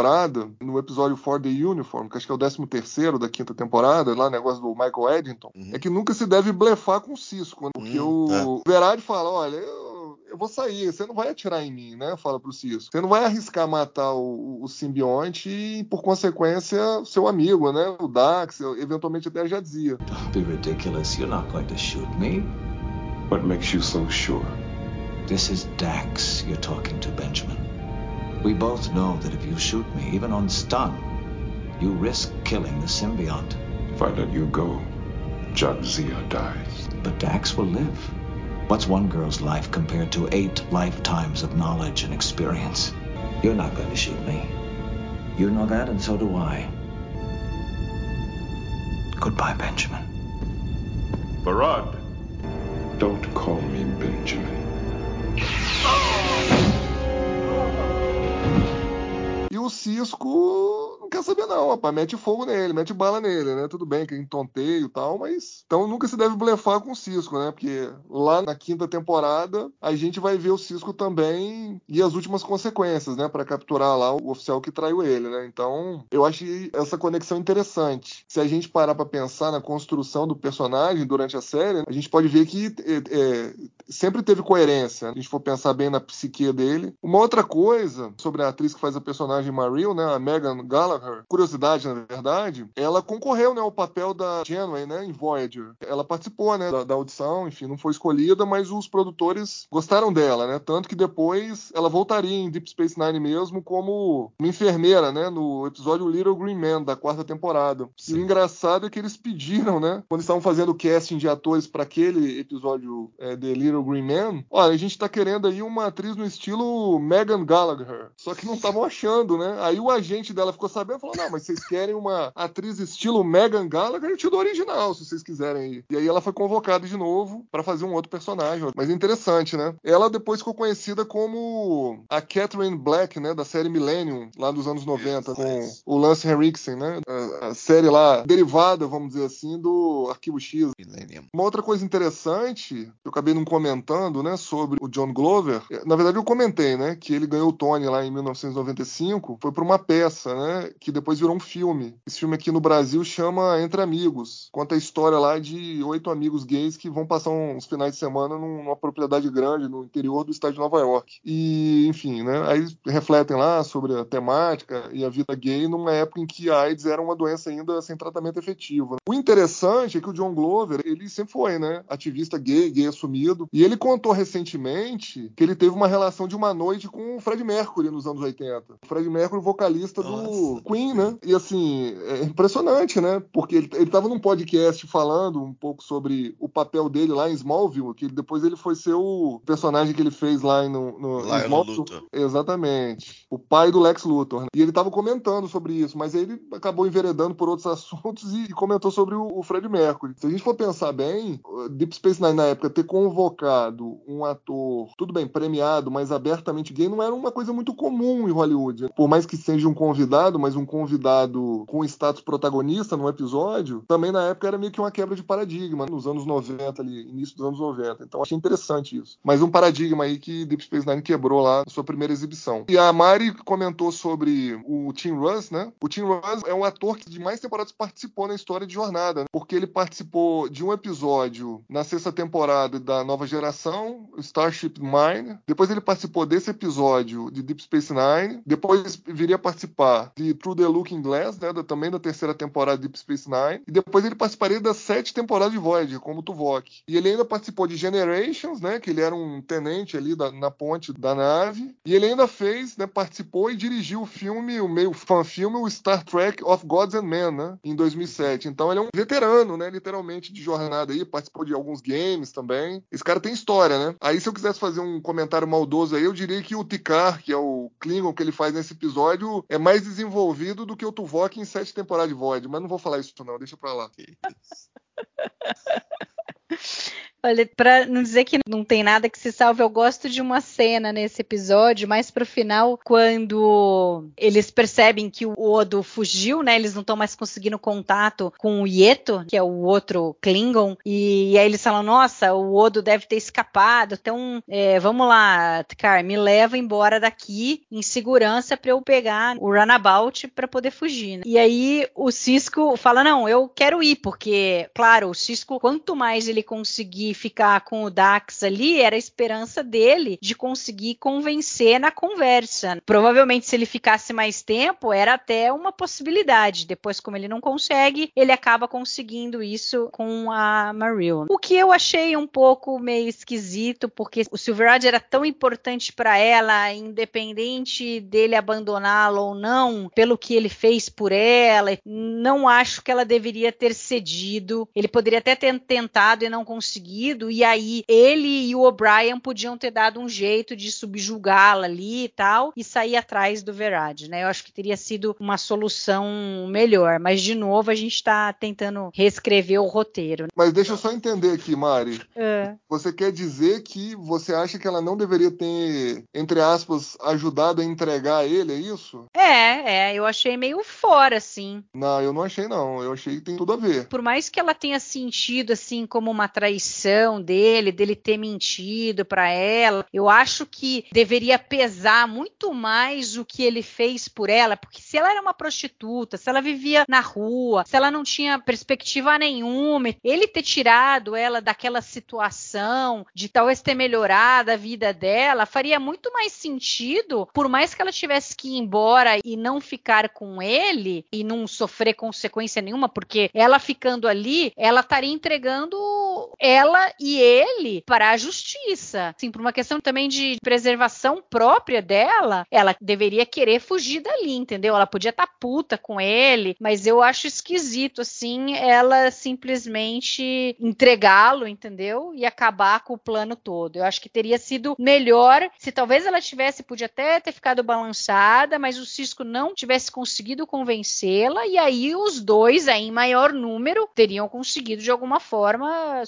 no episódio For the Uniform, que acho que é o 13 terceiro da quinta temporada, lá negócio do Michael Eddington, Uhum. é que nunca se deve blefar com o Cisco, né? porque Hum, o Verade fala, olha, eu, eu vou sair, você não vai atirar em mim, né? Fala pro Cisco. Você não vai arriscar matar o, o simbionte e, por consequência, seu amigo, né? O Dax, eventualmente até a Jadzia. Don't be ridiculous. You're not going to shoot me. What makes you so sure? This is Dax you're talking to, Benjamin. We both know that if you shoot me, even on stun, you risk killing the symbiont. If I let you go, Jadzia dies. But Dax will live. What's one girl's life compared to eight lifetimes of knowledge and experience? You're not going to shoot me. You know that, and so do I. Goodbye, Benjamin. Farad! Don't call me Benjamin. O Cisco não quer saber não, rapaz. Mete fogo nele, mete bala nele, né? Tudo bem que é tonteio e tal, mas... Então nunca se deve blefar com o Cisco, né? Porque lá na quinta temporada a gente vai ver o Cisco também e as últimas consequências, né? Pra capturar lá o oficial que traiu ele, né? Então eu achei essa conexão interessante. Se a gente parar pra pensar na construção do personagem durante a série, a gente pode ver que é, é, sempre teve coerência. Se a gente for pensar bem na psique dele. Uma outra coisa sobre a atriz que faz a personagem Maril, né, a Megan Gallagher, curiosidade na verdade, ela concorreu, né, ao papel da Janeway, né, em Voyager. Ela participou, né, da, da audição, enfim, não foi escolhida, mas os produtores gostaram dela, né, tanto que depois ela voltaria em Deep Space Nine mesmo como uma enfermeira, né, no episódio Little Green Man da quarta temporada. E o engraçado é que eles pediram, né, quando estavam fazendo o casting de atores para aquele episódio é, de Little Green Man, olha, a gente tá querendo aí uma atriz no estilo Megan Gallagher, só que não estavam achando, né? Aí o agente dela ficou sabendo falou: Não, mas vocês querem uma atriz estilo Megan Gallagher? Eu te dou original, se vocês quiserem aí. E aí ela foi convocada de novo para fazer um outro personagem. Mas é interessante, né? Ela depois ficou conhecida como a Catherine Black, né? Da série Millennium, lá dos anos 90, com o Lance Henriksen, né? A, a série lá derivada, vamos dizer assim, do Arquivo X. Millennium. Uma outra coisa interessante, que eu acabei não comentando, né, sobre o John Glover, na verdade eu comentei, né, que ele ganhou o Tony lá em 1995, foi por uma peça, né, que depois virou um filme. Esse filme aqui no Brasil chama Entre Amigos. Conta a história lá de oito amigos gays que vão passar uns finais de semana numa propriedade grande no interior do estado de Nova York. E, enfim, né, aí refletem lá sobre a temática e a vida gay numa época em que a AIDS era uma doença ainda sem tratamento efetivo. O interessante é que o John Glover, ele sempre foi, né, ativista gay, gay assumido, e ele contou recentemente que ele teve uma relação de uma noite com o Fred Mercury nos anos 80. O Fred Mercury, vocalista do, Queen, né? E assim, é impressionante, né? Porque ele, ele tava num podcast falando um pouco sobre o papel dele lá em Smallville, que depois ele foi ser o personagem que ele fez lá no, no, Lá em Smallville. Luthor. Exatamente. O pai do Lex Luthor. né? E ele tava comentando sobre isso, mas ele acabou enveredando por outros assuntos e, e comentou sobre o, o Fred Mercury. Se a gente for pensar bem, Deep Space Nine na época ter convocado um ator, tudo bem, premiado, mas abertamente gay, não era uma coisa muito comum em Hollywood. Por mais que seja um convidado, mas um convidado com status protagonista num episódio, também na época era meio que uma quebra de paradigma, nos anos 90 ali, início dos anos 90. Então achei interessante isso. Mas um paradigma aí que Deep Space Nine quebrou lá na sua primeira exibição. E a Mari comentou sobre o Tim Russ, né? O Tim Russ é um ator que de mais temporadas participou na história de Jornada, né? porque ele participou de um episódio na sexta temporada da Nova Geração, Starship Mine. Depois ele participou desse episódio de Deep Space Nine. Depois viria a participar de Through the Looking Glass, né? da- também da terceira temporada de Deep Space Nine. E depois ele participaria das sete temporadas de Voyager, como Tuvok. E ele ainda participou de Generations, né? Que ele era um tenente ali da- na ponte da nave. E ele ainda fez, né? Participou e dirigiu o filme, o meio fã-filme, o Star Trek of Gods and Men, né? Em 2007. Então ele é um veterano, né? Literalmente de jornada aí. Participou de alguns games também. Esse cara tem história, né? Aí se eu quisesse fazer um comentário maldoso aí, eu diria que o Tikar, que é o Klingon que ele faz nesse episódio, é mais desenvolvido do que o Tuvok em sete temporadas de Void. Mas não vou falar isso não, deixa pra lá. Olha, pra não dizer que não tem nada que se salve, eu gosto de uma cena nesse episódio, mais pro final, quando eles percebem que o Odo fugiu, né? Eles não estão mais conseguindo contato com o Yeto, que é o outro Klingon, e, aí eles falam: Nossa, o Odo deve ter escapado, então é, vamos lá, Tkar, me leva embora daqui em segurança pra eu pegar o runabout pra poder fugir. né? E aí o Cisco fala: Não, eu quero ir, porque, claro, o Cisco, quanto mais ele conseguir ficar com o Dax ali, era a esperança dele de conseguir convencer na conversa. Provavelmente, se ele ficasse mais tempo, era até uma possibilidade. Depois, como ele não consegue, ele acaba conseguindo isso com a Maril. O que eu achei um pouco meio esquisito, porque o Silverado era tão importante para ela, independente dele abandoná-la ou não, pelo que ele fez por ela, não acho que ela deveria ter cedido. Ele poderia até ter tentado e não conseguido, e aí ele e o O'Brien podiam ter dado um jeito de subjugá-la ali e tal, e sair atrás do Verad, né? Eu acho que teria sido uma solução melhor, mas de novo a gente está tentando reescrever o roteiro. Mas deixa eu só entender aqui, Mari. É. Você quer dizer que você acha que ela não deveria ter, entre aspas, ajudado a entregar ele, é isso? É, é, eu achei meio fora, assim. Não, eu não achei não. Eu achei que tem tudo a ver. Por mais que ela tenha sentido assim como uma traição dele, dele ter mentido para ela, eu acho que deveria pesar muito mais o que ele fez por ela, porque se ela era uma prostituta, se ela vivia na rua, se ela não tinha perspectiva nenhuma, ele ter tirado ela daquela situação de talvez ter melhorado a vida dela, faria muito mais sentido, por mais que ela tivesse que ir embora e não ficar com ele e não sofrer consequência nenhuma, porque ela ficando ali, ela estaria entregando ela e ele para a justiça. Assim, por uma questão também de preservação própria dela, ela deveria querer fugir dali, entendeu? Ela podia estar puta com ele, mas eu acho esquisito, assim, ela simplesmente entregá-lo, entendeu? E acabar com o plano todo. Eu acho que teria sido melhor se talvez ela tivesse, podia até ter ficado balançada, mas o Cisco não tivesse conseguido convencê-la, e aí os dois, aí em maior número, teriam conseguido de alguma forma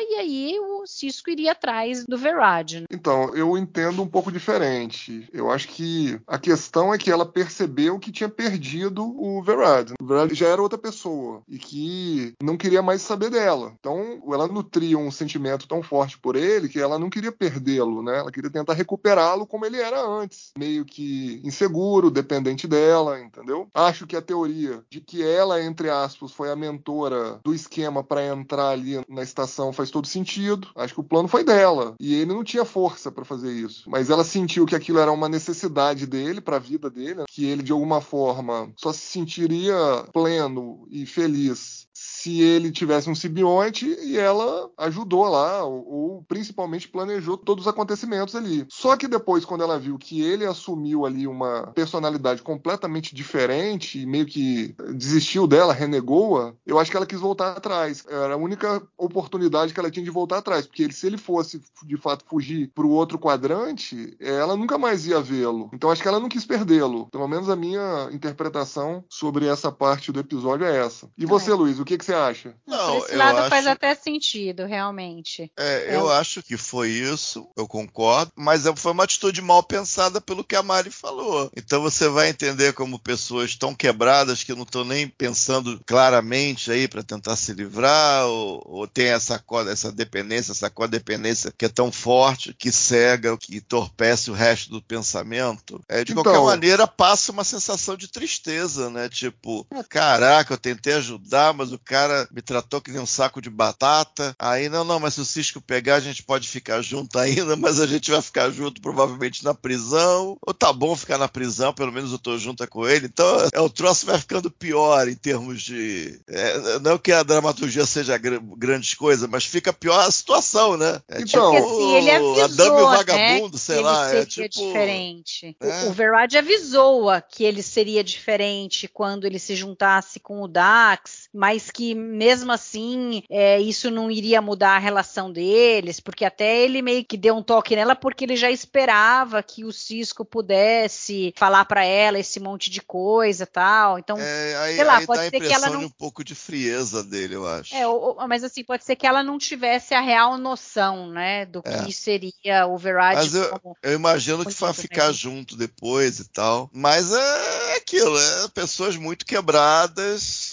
e aí o Cisco iria atrás do Verad. né? Então, eu entendo um pouco diferente. Eu acho que a questão é que ela percebeu que tinha perdido o Verad. O Verad já era outra pessoa e que não queria mais saber dela. Então, ela nutria um sentimento tão forte por ele que ela não queria perdê-lo, né? Ela queria tentar recuperá-lo como ele era antes, meio que inseguro, dependente dela, entendeu? Acho que a teoria de que ela, entre aspas, foi a mentora do esquema para entrar ali na estação faz todo sentido. Acho que o plano foi dela. E ele não tinha força para fazer isso. Mas ela sentiu que aquilo era uma necessidade dele, para a vida dele, que ele de alguma forma só se sentiria pleno e feliz se ele tivesse um simbionte e ela ajudou lá, ou, ou, principalmente planejou todos os acontecimentos ali. Só que depois, quando ela viu que ele assumiu ali uma personalidade completamente diferente e meio que desistiu dela, renegou-a, eu acho que ela quis voltar atrás. Era a única oportunidade que ela tinha de voltar atrás, porque ele, se ele fosse de fato fugir para o outro quadrante, ela nunca mais ia vê-lo. Então acho que ela não quis perdê-lo. Pelo menos a minha interpretação sobre essa parte do episódio é essa. E você, é. Luiz, o que, que você acha? Não, esse lado acho... faz até sentido, realmente. É, é, eu acho que foi isso, eu concordo, mas é, foi uma atitude mal pensada pelo que a Mari falou. Então você vai entender como pessoas tão quebradas que não estão nem pensando claramente aí para tentar se livrar, ou, ou tem essa, essa dependência, essa codependência que é tão forte, que cega, que entorpece o resto do pensamento. É, de então... qualquer maneira, passa uma sensação de tristeza, né? Tipo, caraca, eu tentei ajudar, mas o cara me tratou que nem um saco de batata. Aí, não, não, mas se o Cisco pegar, a gente pode ficar junto ainda, mas a gente vai ficar junto provavelmente na prisão. Ou tá bom ficar na prisão, pelo menos eu tô junto com ele. Então, é, o troço vai ficando pior em termos de. É, não que a dramaturgia seja gr grandes coisas, mas fica pior a situação, né? É então, tipo, assim, ele avisou, Adame o vagabundo, né, sei lá. Ele é tipo. diferente. É. O, o Verad avisou que ele seria diferente quando ele se juntasse com o Dax, mas que mesmo assim é, isso não iria mudar a relação deles, porque até ele meio que deu um toque nela porque ele já esperava que o Cisco pudesse falar para ela esse monte de coisa tal. Então, é, aí, sei lá, aí pode ser que ela não. um pouco de frieza dele, eu acho. É, ou, mas assim, pode ser que ela não tivesse a real noção, né, do é. que seria o Verad. Mas eu, como... eu imagino que vai ficar junto depois e tal. Mas é aquilo, é pessoas muito quebradas,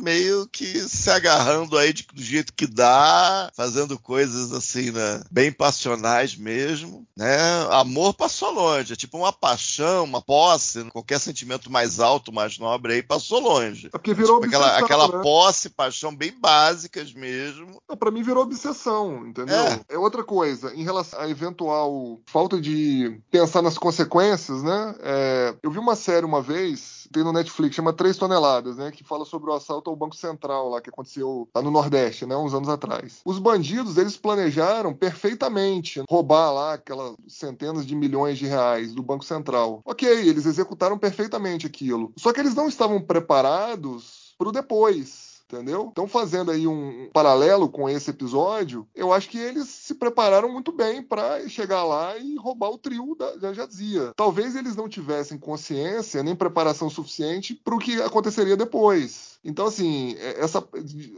meio que se agarrando aí de, do jeito que dá, fazendo coisas assim, né? Bem passionais mesmo, né? Amor passou longe, é tipo uma paixão, uma posse, qualquer sentimento mais alto, mais nobre aí passou longe. É porque virou tipo, aquela, aquela né? posse, paixão bem básicas mesmo. Para mim virou obsessão, entendeu? É. é outra coisa, em relação à eventual falta de pensar nas consequências, né? É, eu vi uma série uma vez, tem no Netflix, chama Três Toneladas, né? Que fala sobre o assalto ao Banco Central lá que aconteceu lá no Nordeste, né, uns anos atrás. Os bandidos, eles planejaram perfeitamente roubar lá aquelas centenas de milhões de reais do Banco Central. Ok, eles executaram perfeitamente aquilo. Só que eles não estavam preparados para o depois entendeu? Então, fazendo aí um paralelo com esse episódio, eu acho que eles se prepararam muito bem para chegar lá e roubar o trio da, da Jadzia. Talvez eles não tivessem consciência nem preparação suficiente para o que aconteceria depois. Então, assim, é, essa,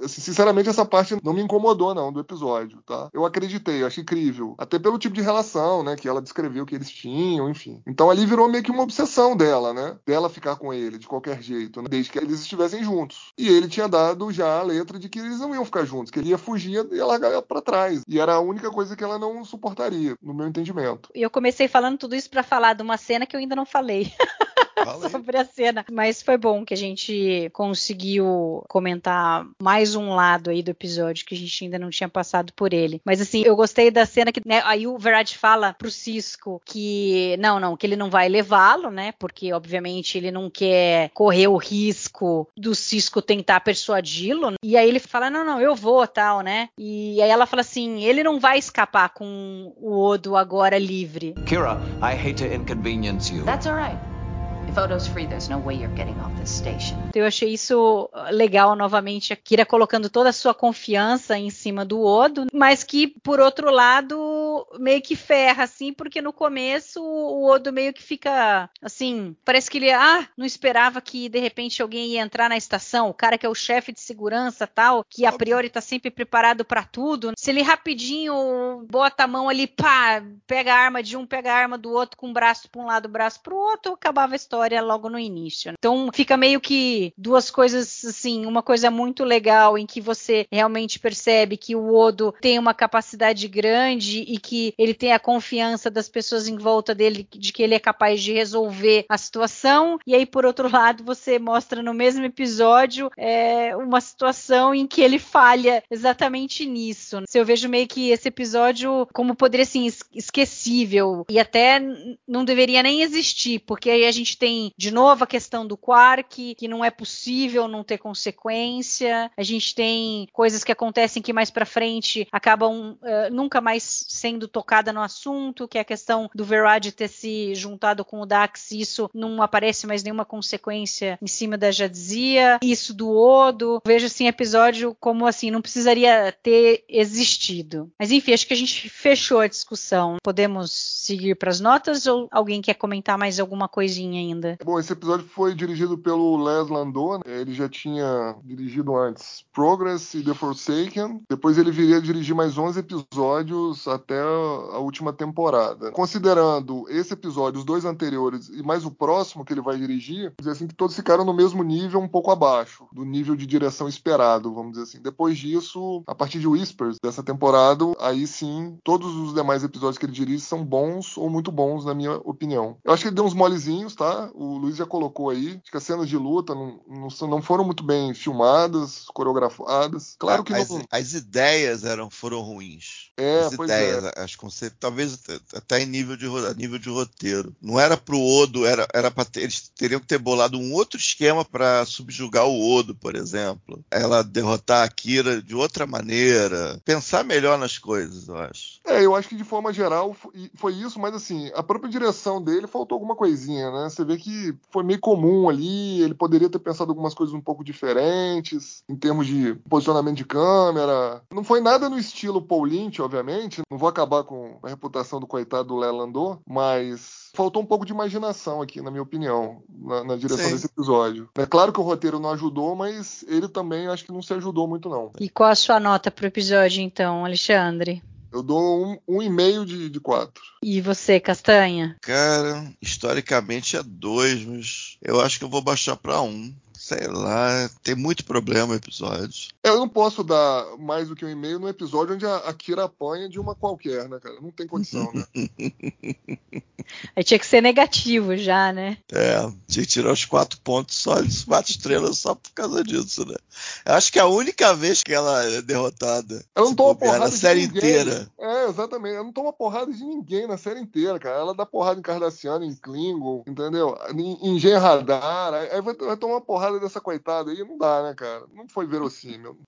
assim, sinceramente, essa parte não me incomodou, não, do episódio, tá? Eu acreditei, eu achei incrível. Até pelo tipo de relação, né, que ela descreveu que eles tinham, enfim. Então ali virou meio que uma obsessão dela, né? Dela ficar com ele, de qualquer jeito, né? desde que eles estivessem juntos. E ele tinha dado já a letra de que eles não iam ficar juntos, que ele ia fugir e ia largar ela pra trás. E era a única coisa que ela não suportaria, no meu entendimento. E eu comecei falando tudo isso para falar de uma cena que eu ainda não falei. sobre a cena. Mas foi bom que a gente conseguiu comentar mais um lado aí do episódio que a gente ainda não tinha passado por ele. Mas assim, eu gostei da cena que né, aí o Verad fala pro Cisco que não, não, que ele não vai levá-lo, né? Porque obviamente ele não quer correr o risco do Cisco tentar persuadi-lo. E aí ele fala: "Não, não, eu vou", tal, né? E aí ela fala assim: "Ele não vai escapar com o Odo agora livre". Kira, I hate to inconvenience you. That's all right photos free, there's no way you're getting off this station. Então, eu achei isso legal novamente, a Kira colocando toda a sua confiança em cima do Odo, mas que, por outro lado, meio que ferra, assim, porque no começo o Odo meio que fica assim, parece que ele, ah, não esperava que de repente alguém ia entrar na estação, o cara que é o chefe de segurança tal, que a priori tá sempre preparado para tudo, se ele rapidinho bota a mão ali, pá, pega a arma de um, pega a arma do outro com o braço para um lado, o braço para o outro, acabava a história história logo no início. Então fica meio que duas coisas assim, uma coisa muito legal em que você realmente percebe que o Odo tem uma capacidade grande e que ele tem a confiança das pessoas em volta dele de que ele é capaz de resolver a situação. E aí, por outro lado, você mostra no mesmo episódio é, uma situação em que ele falha exatamente nisso. Eu vejo meio que esse episódio como poderia assim esquecível e até não deveria nem existir, porque aí a gente tem de novo a questão do Quark, que não é possível não ter consequência. A gente tem coisas que acontecem que mais para frente acabam uh, nunca mais sendo tocada no assunto, que é a questão do Verad ter se juntado com o Dax, isso não aparece mais nenhuma consequência em cima da Jadzia. Isso do Odo, vejo assim episódio como assim não precisaria ter existido. Mas enfim, acho que a gente fechou a discussão. Podemos seguir para as notas ou alguém quer comentar mais alguma coisinha ainda? Bom, esse episódio foi dirigido pelo Les Landau, né? ele já tinha dirigido antes Progress e The Forsaken. Depois ele viria a dirigir mais 11 episódios até a última temporada. Considerando esse episódio, os dois anteriores e mais o próximo que ele vai dirigir, dizer assim que todos ficaram no mesmo nível, um pouco abaixo do nível de direção esperado, vamos dizer assim. Depois disso, a partir de Whispers dessa temporada, aí sim, todos os demais episódios que ele dirige são bons ou muito bons, na minha opinião. Eu acho que ele deu uns molezinhos, tá? O Luiz já colocou aí. Acho que as cenas de luta não, não, não foram muito bem filmadas, coreografadas. Claro que as, não. As ideias eram, foram ruins. É, as pois ideias, é. as conceitos, talvez até em nível de, nível de roteiro. Não era pro Odo, era, era pra ter, eles teriam que ter bolado um outro esquema para subjugar o Odo, por exemplo. Ela derrotar a Kira de outra maneira. Pensar melhor nas coisas, eu acho. É, eu acho que de forma geral foi isso, mas assim, a própria direção dele faltou alguma coisinha, né? Você vê que foi meio comum ali, ele poderia ter pensado algumas coisas um pouco diferentes, em termos de posicionamento de câmera. Não foi nada no estilo Paul Lynch, obviamente, não vou acabar com a reputação do coitado do Lelandô, mas faltou um pouco de imaginação aqui, na minha opinião, na, na direção Sim. desse episódio. É claro que o roteiro não ajudou, mas ele também acho que não se ajudou muito, não. E qual a sua nota pro episódio, então, Alexandre? Eu dou um, um e meio de, de quatro. E você, Castanha? Cara, historicamente é dois, mas eu acho que eu vou baixar pra um. Sei lá, tem muito problema o episódio. Eu não posso dar mais do que um e-mail no episódio onde a, a Kira apanha de uma qualquer, né, cara? Não tem condição, né? Aí tinha que ser negativo já, né? É, tinha que tirar os quatro pontos sólidos, quatro estrelas só por causa disso, né? Eu acho que é a única vez que ela é derrotada. Ela não toma bobear, porrada na de série ninguém. inteira. É, exatamente. Ela não toma porrada de ninguém na série inteira, cara. Ela dá porrada em Cardassiano, em Klingon, entendeu? Em, em Gen Radar. Aí vai, vai tomar porrada dessa coitada aí. Não dá, né, cara? Não foi verossímil.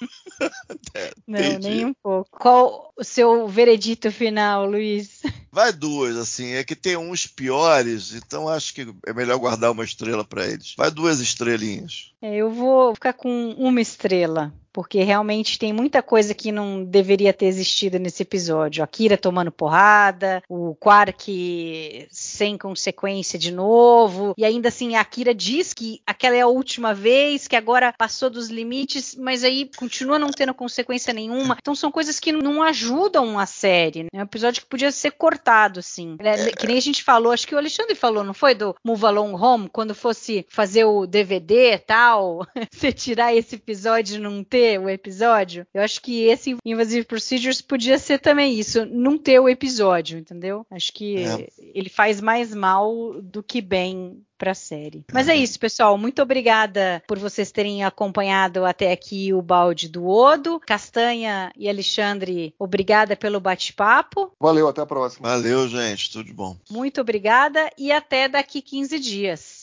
Não, Entendi. nem um pouco. Qual o seu veredito final, Luiz? Vai duas, assim. É que tem uns piores, então acho que é melhor guardar uma estrela pra eles. Vai duas estrelinhas. É, eu vou ficar com uma estrela. Porque realmente tem muita coisa que não deveria ter existido nesse episódio. A Kira tomando porrada, o Quark sem consequência de novo. E ainda assim, a Kira diz que aquela é a última vez, que agora passou dos limites, mas aí continua não tendo consequência nenhuma. Então são coisas que não ajudam a série. Né? É um episódio que podia ser cortado, assim. É, Que nem a gente falou, acho que o Alexandre falou, não foi? Do Move Along Home, quando fosse fazer o DVD e tal, você tirar esse episódio e não ter o episódio. Eu acho que esse Invasive Procedures podia ser também isso, não ter o episódio, entendeu? Acho que É. ele faz mais mal do que bem pra série. Mas é isso, pessoal. Muito obrigada por vocês terem acompanhado até aqui o balde do Odo. Castanha e Alexandre, obrigada pelo bate-papo. Valeu, até a próxima. Valeu, gente. Tudo de bom. Muito obrigada e até daqui 15 dias.